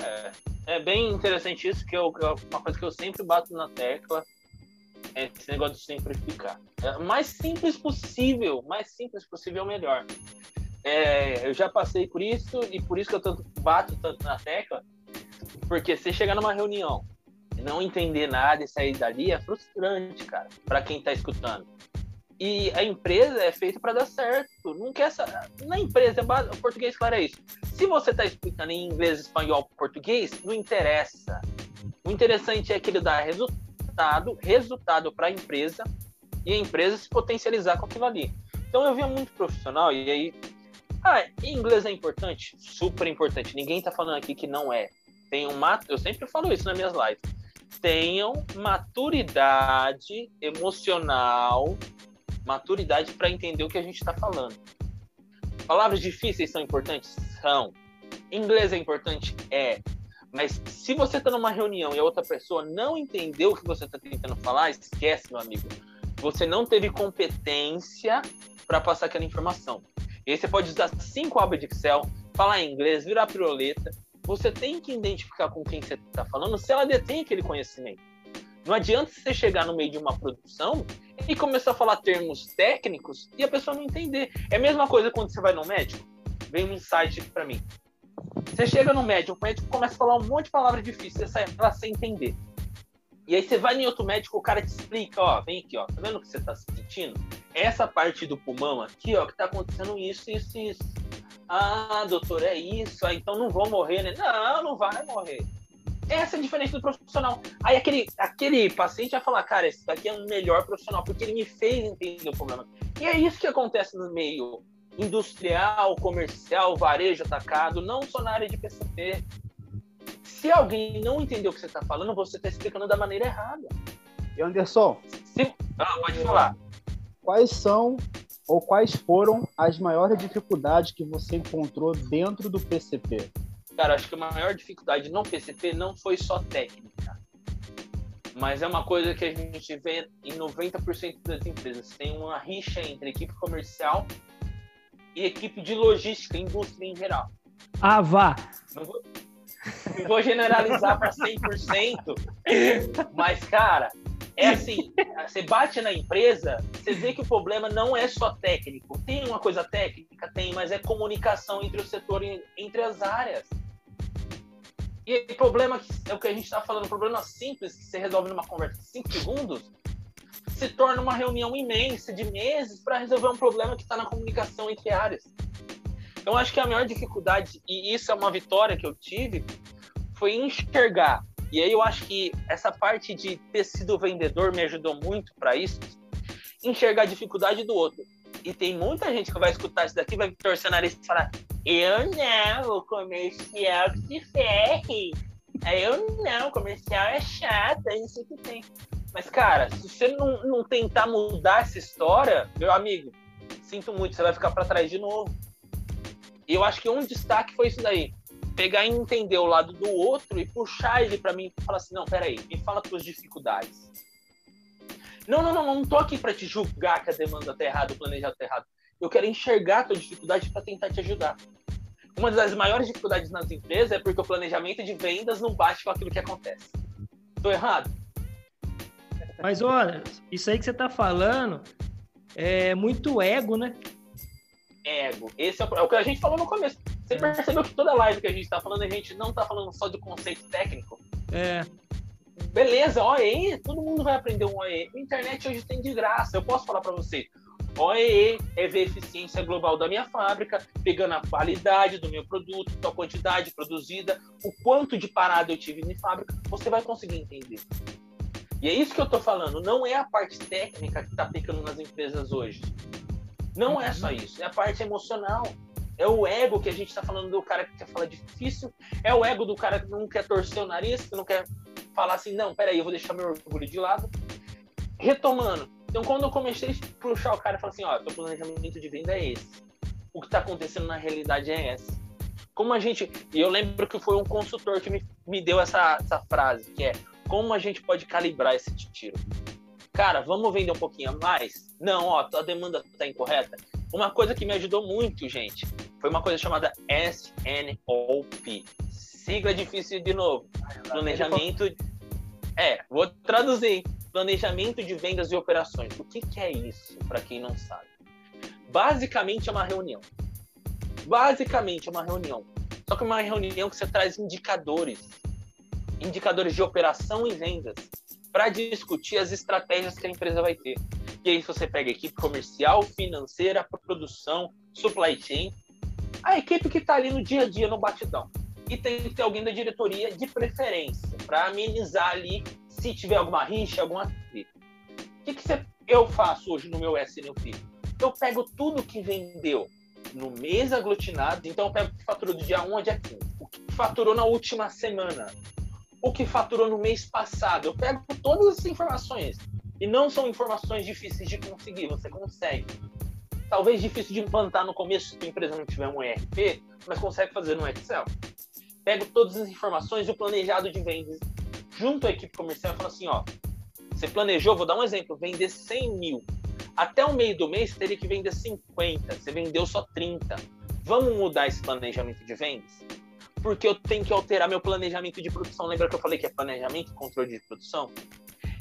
É, é bem interessante isso, que eu, uma coisa que eu sempre bato na tecla é esse negócio de simplificar. É, o mais simples possível, mais simples possível, melhor. É, eu já passei por isso e por isso que eu tanto, bato tanto na tecla, porque você chegar numa reunião não entender nada e sair dali é frustrante, cara, para quem tá escutando. E a empresa é feita para dar certo. Não quer essa... Na empresa, o português, claro, é isso. Se você está explicando em inglês, espanhol, português, não interessa. O interessante é que ele dá resultado, resultado para a empresa e a empresa se potencializar com aquilo ali. Então eu via muito profissional e aí, ah, inglês é importante, super importante. Ninguém está falando aqui que não é. Tem um eu sempre falo isso nas minhas lives. Tenham maturidade emocional maturidade para entender o que a gente está falando. Palavras difíceis são importantes? São. Inglês é importante? É. Mas se você está numa reunião e a outra pessoa não entendeu o que você está tentando falar, esquece, meu amigo. Você não teve competência para passar aquela informação. E aí você pode usar cinco abas de Excel, falar inglês, virar piroleta. Você tem que identificar com quem você está falando se ela detém aquele conhecimento. Não adianta você chegar no meio de uma produção e começar a falar termos técnicos e a pessoa não entender. É a mesma coisa quando você vai no médico. Vem um insight aqui para mim. Você chega no médico, o médico começa a falar um monte de palavras difíceis, você sai lá sem entender. E aí você vai em outro médico, o cara te explica, ó, vem aqui, ó, tá vendo o que você tá sentindo? Essa parte do pulmão aqui, ó, que tá acontecendo isso, isso, isso. Ah, doutor, é isso, ah, então não vou morrer, né? Não, não vai morrer. Essa é a diferença do profissional. Aí aquele, aquele paciente vai falar, cara, esse daqui é o melhor profissional, porque ele me fez entender o problema. E é isso que acontece no meio industrial, comercial, varejo atacado, não só na área de PCP. Se alguém não entendeu o que você está falando, você está explicando da maneira errada. E Anderson, Se... ah, pode falar. Quais são ou quais foram as maiores dificuldades que você encontrou dentro do PCP? Cara, acho que a maior dificuldade no PCP não foi só técnica. Mas é uma coisa que a gente vê em 90% das empresas. Tem uma rixa entre equipe comercial e equipe de logística, indústria em geral. Ah, vá! Não vou, vou generalizar para 100%, mas, cara, é assim, você bate na empresa, você vê que o problema não é só técnico. Tem uma coisa técnica? Tem, mas é comunicação entre o setor, entre as áreas. E o problema é o que a gente está falando, problema simples que você resolve numa conversa de 5 segundos, se torna uma reunião imensa de meses para resolver um problema que está na comunicação entre áreas. Então, acho que a maior dificuldade, e isso é uma vitória que eu tive, foi enxergar. E aí eu acho que essa parte de ter sido vendedor me ajudou muito para isso, enxergar a dificuldade do outro. E tem muita gente que vai escutar isso daqui, vai torcer o nariz e falar: Eu não, o comercial que se ferre. Eu não, o comercial é chato, é isso que tem. Mas, cara, se você não, não tentar mudar essa história, meu amigo, sinto muito, você vai ficar para trás de novo. E eu acho que um destaque foi isso daí. Pegar e entender o lado do outro e puxar ele para mim e falar assim: não, peraí, me fala tuas dificuldades não, não, não, não tô aqui para te julgar que a demanda tá errada, o planejado tá errado. Eu quero enxergar a tua dificuldade para tentar te ajudar. Uma das maiores dificuldades nas empresas é porque o planejamento de vendas não bate com aquilo que acontece. Tô errado? Mas olha, isso aí que você tá falando é muito ego, né? Ego. Esse é o, é o que a gente falou no começo. Você é. percebeu que toda live que a gente tá falando, a gente não tá falando só do conceito técnico? É beleza, OE, todo mundo vai aprender um OE. A internet hoje tem de graça. Eu posso falar para você. OEE é ver a eficiência global da minha fábrica, pegando a qualidade do meu produto, a quantidade produzida, o quanto de parada eu tive na fábrica, você vai conseguir entender. E é isso que eu estou falando, não é a parte técnica que está pecando nas empresas hoje. Não é só isso, é a parte emocional. É o ego que a gente está falando do cara que quer falar difícil, é o ego do cara que não quer torcer o nariz, que não quer falar assim, não, peraí, eu vou deixar meu orgulho de lado. Retomando. Então, quando eu comecei a puxar o cara e falar assim, ó, teu planejamento de venda é esse. O que está acontecendo na realidade é esse. Como a gente... E eu lembro que foi um consultor que me, me deu essa, essa frase, que é, como a gente pode calibrar esse tiro? Cara, vamos vender um pouquinho a mais? Não, ó, a demanda está incorreta. Uma coisa que me ajudou muito, gente, foi uma coisa chamada SNOP, sigla difícil de novo. Planejamento. É, vou traduzir. Planejamento de vendas e operações. O que, que é isso, para quem não sabe? Basicamente é uma reunião. Basicamente é uma reunião. Só que é uma reunião que você traz indicadores. Indicadores de operação e vendas para discutir as estratégias que a empresa vai ter. E aí você pega a equipe comercial, financeira, produção, supply chain, a equipe que está ali no dia a dia, no batidão. E tem que ter alguém da diretoria de preferência, para amenizar ali se tiver alguma rixa, alguma treta. O que, que você, eu faço hoje no meu SNP? Eu pego tudo que vendeu no mês aglutinado, então eu pego o que faturou do dia 1 ao dia 15, o que faturou na última semana, o que faturou no mês passado. Eu pego todas essas informações. E não são informações difíceis de conseguir, você consegue. Talvez difícil de implantar no começo se a empresa não tiver um ERP, mas consegue fazer no Excel. Pego todas as informações e o planejado de vendas junto à equipe comercial e falo assim, ó, você planejou, vou dar um exemplo, vender 100 mil. Até o meio do mês teria que vender 50, você vendeu só 30. Vamos mudar esse planejamento de vendas? Porque eu tenho que alterar meu planejamento de produção. Lembra que eu falei que é planejamento controle de produção?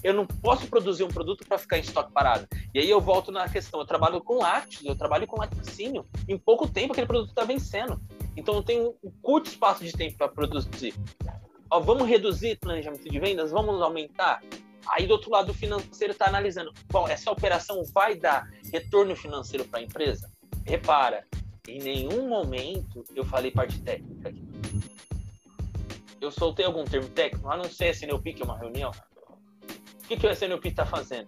Eu não posso produzir um produto para ficar em estoque parado. E aí eu volto na questão, eu trabalho com lácteos, eu trabalho com laticínio. Em pouco tempo aquele produto está vencendo. Então eu tenho um curto espaço de tempo para produzir. Ó, vamos reduzir planejamento de vendas? Vamos aumentar? Aí do outro lado o financeiro está analisando, bom, essa operação vai dar retorno financeiro para a empresa? Repara, em nenhum momento eu falei parte técnica aqui. Eu soltei algum termo técnico, a não ser SNLP, que é uma reunião. O que, que o SNLP está fazendo?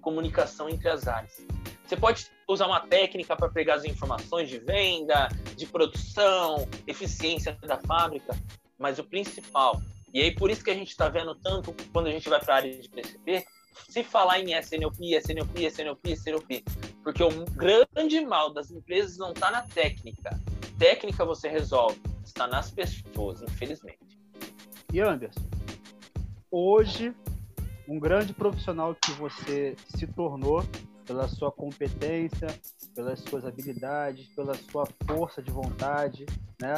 Comunicação entre as áreas. Você pode usar uma técnica para pegar as informações de venda, de produção, eficiência da fábrica, mas o principal, e aí por isso que a gente está vendo tanto quando a gente vai para a área de PCP, se falar em SNLP, SNLP, SNLP, SNLP, porque o grande mal das empresas não está na técnica. Técnica você resolve, está nas pessoas, infelizmente. E Anderson, hoje, um grande profissional que você se tornou pela sua competência, pelas suas habilidades, pela sua força de vontade, né?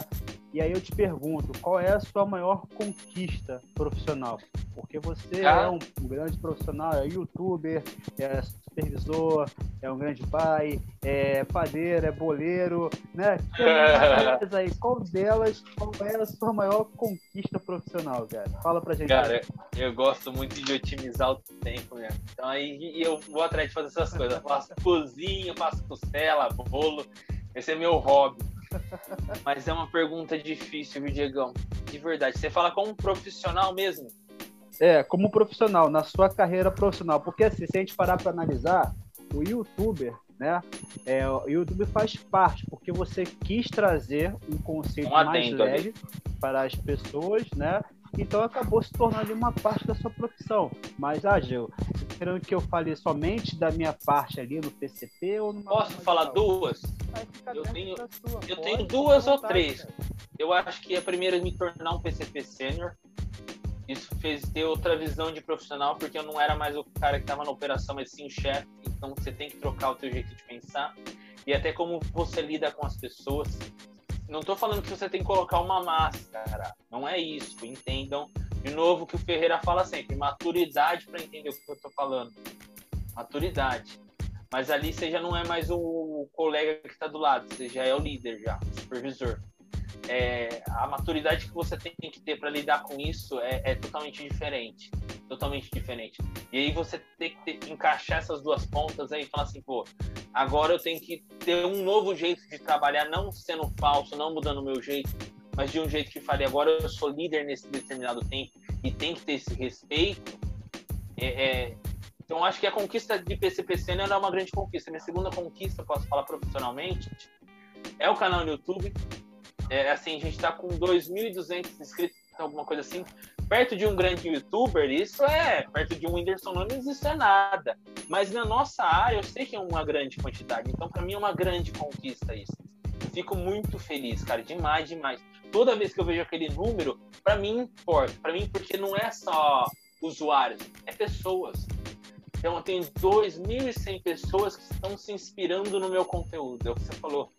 E aí eu te pergunto, qual é a sua maior conquista profissional? Porque você ah. é um, um, grande profissional, é youtuber, é supervisor, é um grande pai, é padeiro, é boleiro, né? Tem aí, qual delas, qual é a sua maior conquista profissional, cara? Fala pra gente. Cara, eu gosto muito de otimizar o tempo mesmo. Então aí eu vou atrás de fazer essas coisas. Eu faço cozinha, faço costela, bolo. Esse é meu hobby. Mas é uma pergunta difícil, viu, Diegão? De verdade. Você fala como um profissional mesmo? É, como profissional, na sua carreira profissional. Porque assim, se a gente parar para analisar, o youtuber, né? É, o YouTube faz parte, porque você quis trazer um conceito um mais leve ali. para as pessoas, né? Então acabou se tornando uma parte da sua profissão. Mas, ah, Gil, querendo que eu fale somente da minha parte ali no PCP ou numa Posso falar duas? Eu tenho, eu tenho duas ou três. Cara. Eu acho que a primeira é me tornar um PCP sênior. Isso fez ter outra visão de profissional, porque eu não era mais o cara que estava na operação, mas sim o chefe. Então você tem que trocar o teu jeito de pensar. E até como você lida com as pessoas. Não estou falando que você tem que colocar uma máscara. Não é isso. Entendam. De novo, que o Ferreira fala sempre: maturidade para entender o que eu estou falando. Maturidade. Mas ali você já não é mais o colega que está do lado, você já é o líder, já, o supervisor é, a maturidade que você tem que ter para lidar com isso é, é, totalmente diferente. Totalmente diferente. E aí você tem que ter, encaixar essas duas pontas aí e falar assim, pô, agora eu tenho que ter um novo jeito de trabalhar, não sendo falso, não mudando o meu jeito, mas de um jeito que fale, agora eu sou líder nesse determinado tempo e tem que ter esse respeito. É, é, então acho que a conquista de PCPC não é uma grande conquista. Minha segunda conquista, posso falar profissionalmente, é o canal no YouTube é, assim, a gente está com 2.200 inscritos, alguma coisa assim, perto de um grande youtuber, isso é, perto de um Whindersson Nunes, isso é nada. Mas na nossa área, eu sei que é uma grande quantidade, então para mim é uma grande conquista isso. Fico muito feliz, cara, demais, demais. Toda vez que eu vejo aquele número, para mim importa, para mim porque não é só usuários, é pessoas. Então eu tenho 2.100 pessoas que estão se inspirando no meu conteúdo, é o que você falou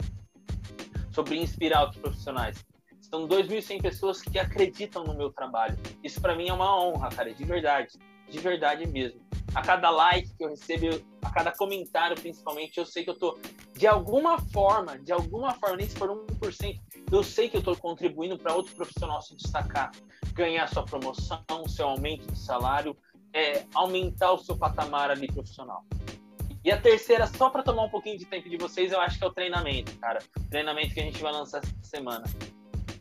sobre inspirar outros profissionais. São 2.100 pessoas que acreditam no meu trabalho. Isso para mim é uma honra, cara, de verdade, de verdade mesmo. a cada like que eu recebo, a cada comentário, principalmente, eu sei que eu tô, de alguma forma, de alguma forma, nem se for 1%, eu sei que eu estou contribuindo para outro profissional se destacar, ganhar sua promoção, seu aumento de salário, é, aumentar o seu patamar ali profissional. E a terceira, só para tomar um pouquinho de tempo de vocês, eu acho que é o treinamento, cara. treinamento que a gente vai lançar essa semana.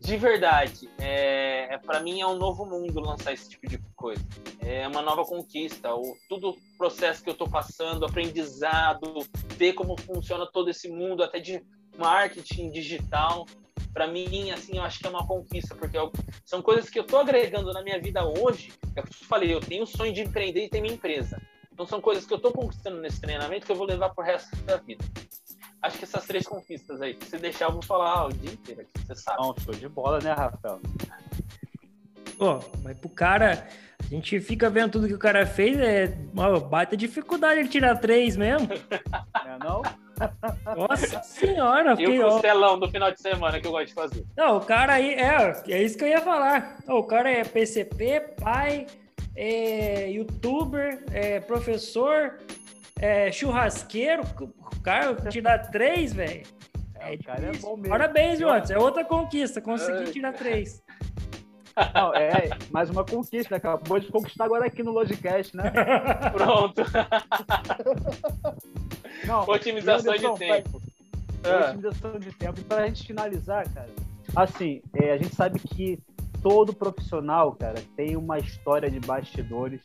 De verdade, é, é para mim é um novo mundo lançar esse tipo de coisa. É uma nova conquista. O, todo o processo que eu estou passando, aprendizado, ver como funciona todo esse mundo, até de marketing digital. Para mim, assim, eu acho que é uma conquista, porque eu, são coisas que eu estou agregando na minha vida hoje. É o eu te falei, eu tenho o sonho de empreender e ter minha empresa. Então são coisas que eu estou conquistando nesse treinamento que eu vou levar pro resto da vida. Acho que essas três conquistas aí, se deixar, eu vou falar o dia inteiro aqui, você sabe. Não, show de bola, né, Rafael? Pô, mas pro cara, a gente fica vendo tudo que o cara fez, é uma baita dificuldade ele tirar três mesmo. É não? Nossa senhora, E o costelão do final de semana que eu gosto de fazer. Não, o cara aí, é, é isso que eu ia falar. O cara é PCP, pai, é youtuber, é professor, é churrasqueiro. O cara tirar três, velho. É, o cara é bom mesmo. Parabéns, Jones. É outra conquista. Consegui tirar três. Não, é mais uma conquista, acabou de conquistar agora aqui no Logicast, né? Pronto. Não, Otimização de tempo. pra- É. Otimização de tempo. E para a gente finalizar, cara, assim, é, a gente sabe que todo profissional, cara, tem uma história de bastidores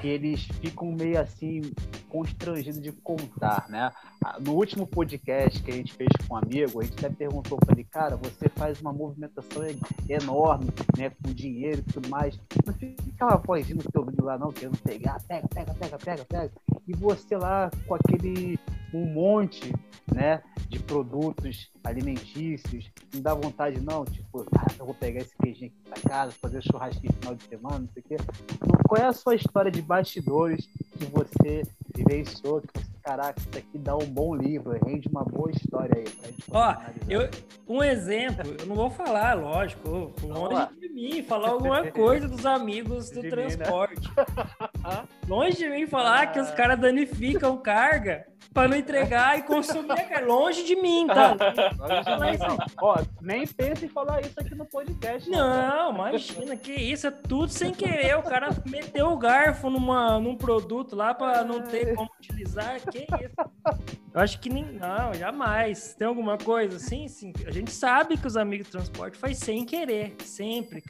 que eles ficam meio assim constrangidos de contar, né? Ah, No último podcast que a gente fez com um amigo, a gente até perguntou para ele, cara, você faz uma movimentação enorme, né, com dinheiro e tudo mais. Não fica aquela vozinha no teu ouvido lá não, querendo pegar, pega, pega, pega, pega, pega. E você lá com aquele um monte, né, de produtos alimentícios, não dá vontade não, tipo, ah, eu vou pegar esse queijinho aqui pra casa, fazer churrasquinho no final de semana, não sei o quê. Então, qual é a sua história de bastidores que você vivenciou, que você, caraca, isso aqui dá um bom livro, rende uma boa história aí pra gente Ó. Eu, um exemplo, eu não vou falar, lógico, longe de mim, falar alguma coisa dos amigos do De mim, né? longe de mim falar que os caras danificam carga para não entregar e consumir a carga. Longe de mim, tá? Não. Ó, nem pense em falar isso aqui no podcast. Não, imagina, que isso, é tudo sem querer. O cara meteu o garfo numa, num produto lá para não ter como utilizar. Que isso? Eu acho que nem. Não, jamais. Tem alguma coisa assim? Sim. A gente sabe que os amigos do transporte faz sem querer, sempre.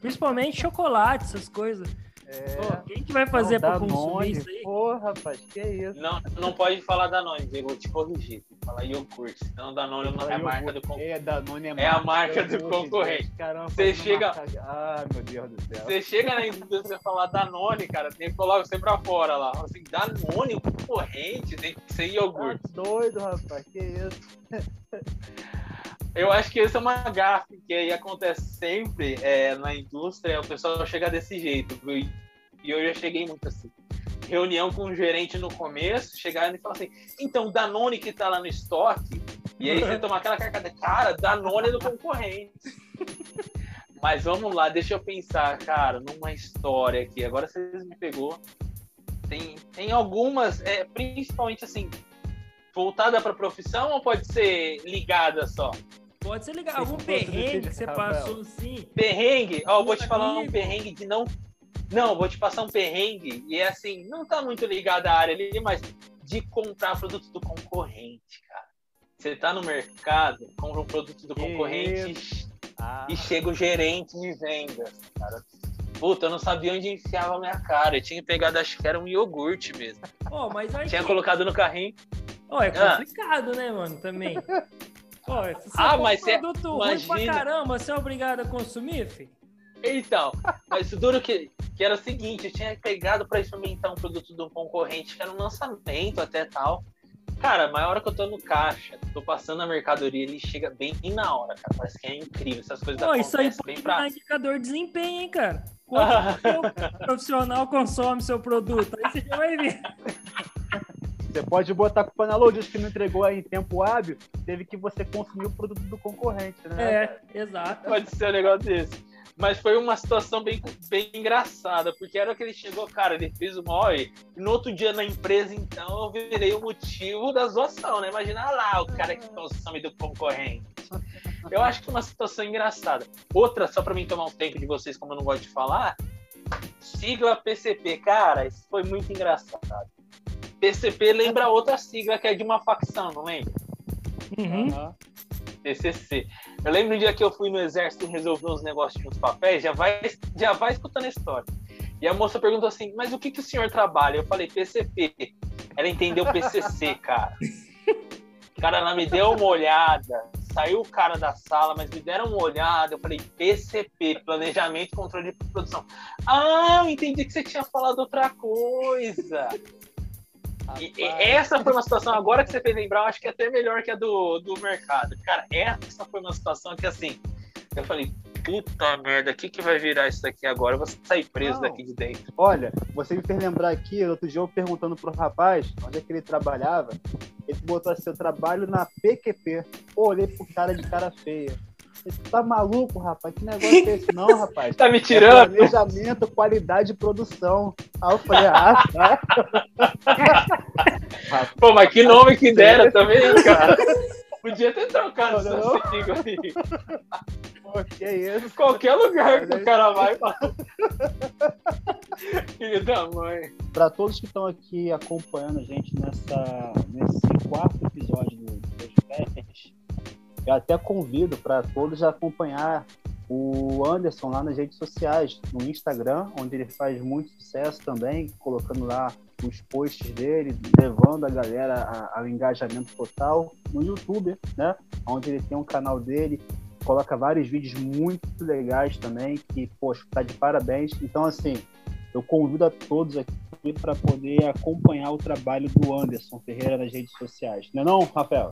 Principalmente chocolate, essas coisas. É, Pô, quem que vai fazer para consumir Danone, isso aí? Porra, rapaz, que isso. Não, não pode falar Danone, Diego, vou te corrigir. Tem que falar iogurte. Senão Danone não é a marca do concorrente. É, Danone é, É a marca do iogurte, concorrente. Caramba, Você chega- marca- Ah, meu Deus do céu. Você chega na indústria e falar Danone, cara, tem que colocar você pra fora lá. Assim, Danone, concorrente, tem que ser iogurte. Tá doido, rapaz, que isso. Eu acho que esse é uma gafe que aí acontece sempre é, na indústria, o pessoal chega desse jeito. viu? E eu já cheguei muito assim. Reunião com o gerente no começo, chegaram e falaram assim, então, Danone que tá lá no estoque, e aí você toma aquela carcada, cara, Danone é do concorrente. Mas vamos lá, deixa eu pensar, cara, numa história aqui. Agora vocês me pegou. Tem, tem algumas, é, principalmente assim, voltada para profissão ou pode ser ligada só? Pode ser. Se Algum perrengue que você passou assim. Perrengue? Ó, eu vou te falar um perrengue de não. Não, vou te passar um perrengue. E é assim, não tá muito ligado à área ali, mas de comprar produto do concorrente, cara. Você tá no mercado, compra um produto do Que concorrente Ah, e chega o gerente de vendas, cara. Puta, eu não sabia onde enfiava a minha cara. Eu tinha pegado, acho que era um iogurte mesmo. Ó, mas aí. Tinha colocado no carrinho. Ó, é Ah. complicado, né, mano, também. Ó, se você Ah, mas um produto ruim pra caramba, você é obrigado a consumir, filho? Então, mas o duro que, que era o seguinte, eu tinha pegado pra experimentar um produto de um concorrente que era um lançamento até tal. Cara, mas a hora que eu tô no caixa, tô passando a mercadoria, ele chega bem na hora, cara. Parece que é incrível. Essas coisas Ó, isso aí pode pra. indicador de desempenho, hein, cara? Quanto o profissional consome seu produto? Aí você já vai ver. Você pode botar a culpa na que não entregou aí em tempo hábil, teve que você consumir o produto do concorrente, né? É, exato. Pode ser um negócio desse. Mas foi uma situação bem, bem engraçada, porque era que ele chegou, cara, ele fez uma hora, e no outro dia na empresa, então, eu virei o motivo da zoação, né? Imagina lá o cara que consome do concorrente. Eu acho que foi uma situação engraçada. Outra, só para mim tomar um tempo de vocês, como eu não gosto de falar, sigla PCP, cara, isso foi muito engraçado. PCP lembra outra sigla que é de uma facção, não lembra? Uhum. PCC. Eu lembro um dia que eu fui no exército resolver uns negócios de uns papéis, já vai, já vai escutando a história. E a moça perguntou assim: Mas o que, que o senhor trabalha? Eu falei: PCP. Ela entendeu PCC, cara. Cara, ela me deu uma olhada. Saiu o cara da sala, mas me deram uma olhada. Eu falei: PCP, Planejamento e Controle de Produção. Ah, eu entendi que você tinha falado outra coisa. E, e essa foi uma situação, agora que você fez lembrar, eu acho que é até melhor que a do, do mercado. Cara, essa foi uma situação que, assim, eu falei, puta merda, o que, que vai virar isso daqui agora? Eu vou sair preso Não. daqui de dentro. Olha, você me fez lembrar aqui, outro dia eu perguntando pro rapaz onde é que ele trabalhava, ele botou assim, eu trabalho na PQP. Pô, olhei pro cara de cara feia. Tá maluco, rapaz? Que negócio é esse? Não, rapaz. Tá me É tirando? planejamento, qualidade e produção. Aí eu falei, ah, tá. Pô, mas que nome que deram também, cara. Podia ter trocado Não, não. sigla aí. Pô, que isso? Qualquer lugar que o cara vai, fala. Filho da mãe. Para todos que estão aqui acompanhando a gente nessa, nesse quarto episódio do eu até convido para todos acompanhar o Anderson lá nas redes sociais, no Instagram, onde ele faz muito sucesso também, colocando lá os posts dele, levando a galera ao engajamento total. No YouTube, né, onde ele tem um canal dele, coloca vários vídeos muito legais também, que, poxa, tá de parabéns. Então, assim, eu convido a todos aqui para poder acompanhar o trabalho do Anderson Ferreira nas redes sociais. Não é não, Rafael?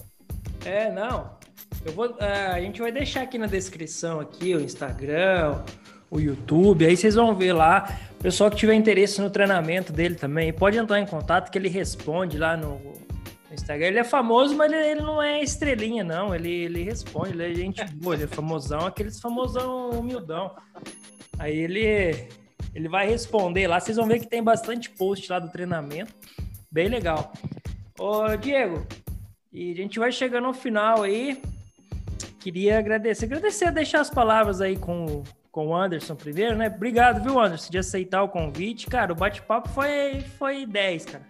É, não. Eu vou, é, a gente vai deixar aqui na descrição aqui o Instagram, o YouTube, aí vocês vão ver lá. O pessoal que tiver interesse no treinamento dele também, pode entrar em contato que ele responde lá no, Instagram. Ele é famoso, mas ele, ele não é estrelinha, não. Ele, ele responde, ele é gente boa, ele é famosão, aqueles famosão humildão. Aí ele, ele vai responder lá. Vocês vão ver que tem bastante post lá do treinamento. Bem legal. Ô, Diego, e a gente vai chegando ao final aí. Queria agradecer. Agradecer, deixar as palavras aí com, com o Anderson primeiro, né? Obrigado, viu, Anderson, de aceitar o convite. Cara, o bate-papo foi, foi 10, cara.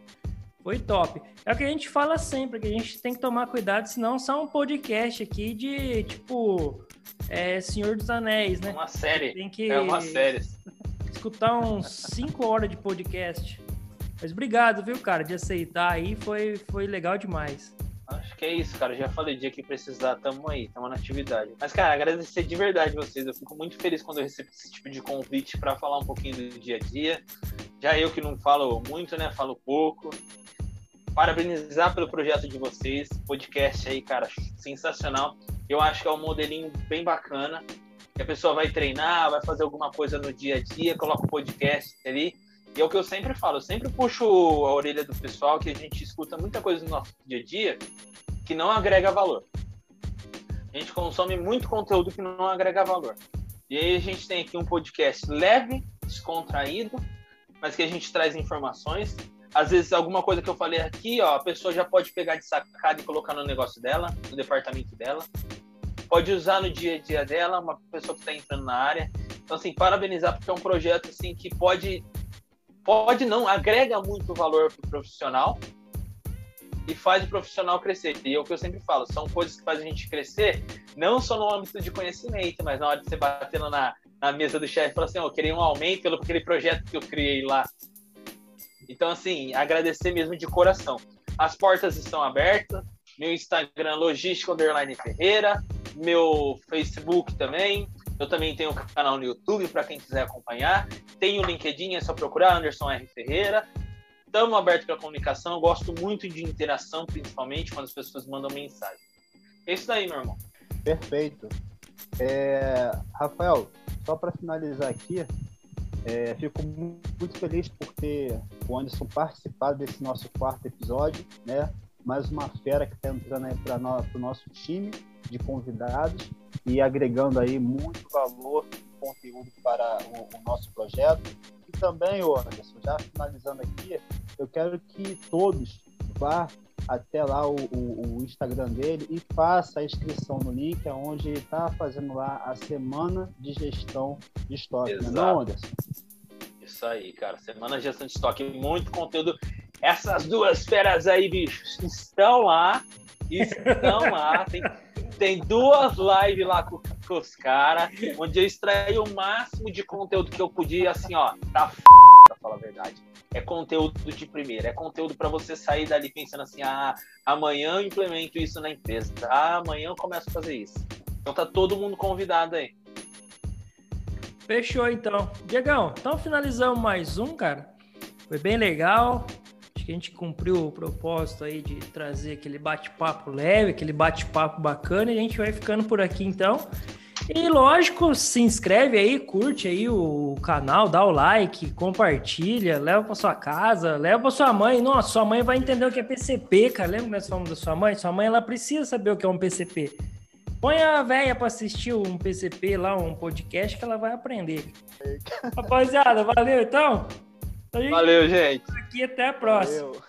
Foi top. É o que a gente fala sempre, que a gente tem que tomar cuidado, senão só um podcast aqui de, tipo, é, Senhor dos Anéis, É né? uma série. Tem que É uma série. escutar uns 5 horas de podcast. Mas obrigado, viu, cara, de aceitar aí. Foi, foi legal demais. Acho que é isso, cara. Já falei, dia que precisar, tamo aí, tamo na atividade. Mas, cara, agradecer de verdade vocês. Eu fico muito feliz quando eu recebo esse tipo de convite para falar um pouquinho do dia a dia. Já eu que não falo muito, né? Falo pouco. Parabenizar pelo projeto de vocês. Podcast aí, cara, sensacional. Eu acho que é um modelinho bem bacana. Que a pessoa vai treinar, vai fazer alguma coisa no dia a dia, coloca o podcast ali. E é o que eu sempre falo, eu sempre puxo a orelha do pessoal que a gente escuta muita coisa no nosso dia a dia que não agrega valor. A gente consome muito conteúdo que não agrega valor. E aí a gente tem aqui um podcast leve, descontraído, mas que a gente traz informações. Às vezes alguma coisa que eu falei aqui, ó, a pessoa já pode pegar de sacada e colocar no negócio dela, no departamento dela. Pode usar no dia a dia dela, uma pessoa que está entrando na área. Então, assim, parabenizar porque é um projeto assim que pode pode não, agrega muito valor para o profissional e faz o profissional crescer. E é o que eu sempre falo, são coisas que fazem a gente crescer, não só no âmbito de conhecimento, mas na hora de você batendo na, na mesa do chefe e falar assim, ó, eu queria um aumento pelo aquele projeto que eu criei lá. Então, assim, agradecer mesmo de coração. As portas estão abertas, meu Instagram, Logística Underline Ferreira, meu Facebook também, eu também tenho um canal no YouTube para quem quiser acompanhar. Tenho o LinkedIn, é só procurar Anderson R. Ferreira. Estamos abertos para comunicação. Eu gosto muito de interação, principalmente quando as pessoas mandam mensagem. É isso daí, meu irmão. Perfeito. É, Rafael, só para finalizar aqui, é, fico mu- muito feliz por ter o Anderson participado desse nosso quarto episódio, né? Mais uma fera que está entrando aí para o nosso time de convidados e agregando aí muito valor conteúdo para o, o nosso projeto. E também, Anderson, já finalizando aqui, eu quero que todos vá até lá o, o, o, Instagram dele e faça a inscrição no link, onde está fazendo lá a semana de gestão de estoque, Exato. não, Anderson? Isso aí, cara. Semana de gestão de estoque, muito conteúdo. Essas duas feras aí, bichos, estão lá. Estão lá. Tem, tem duas lives lá com, com os caras, onde eu extraí o máximo de conteúdo que eu podia, assim, ó, tá f... pra falar a verdade é conteúdo de primeira, é conteúdo para você sair dali pensando assim: ah, amanhã eu implemento isso na empresa, ah, amanhã eu começo a fazer isso. Então tá todo mundo convidado aí. Fechou então. Diegão, então finalizamos mais um, cara. Foi bem legal. Acho que a gente cumpriu o propósito aí de trazer aquele bate-papo leve, aquele bate-papo bacana e a gente vai ficando por aqui então. E lógico, se inscreve aí, curte aí o canal, dá o like, compartilha, leva para sua casa, leva para sua mãe. Nossa, sua mãe vai entender o que é PCP, cara. Lembra que nós falamos da sua mãe? Sua mãe ela precisa saber o que é um PCP. Põe a velha para assistir um PCP lá, um podcast que ela vai aprender. Rapaziada, valeu então? Gente... Valeu, gente. Aqui até a próxima. Valeu.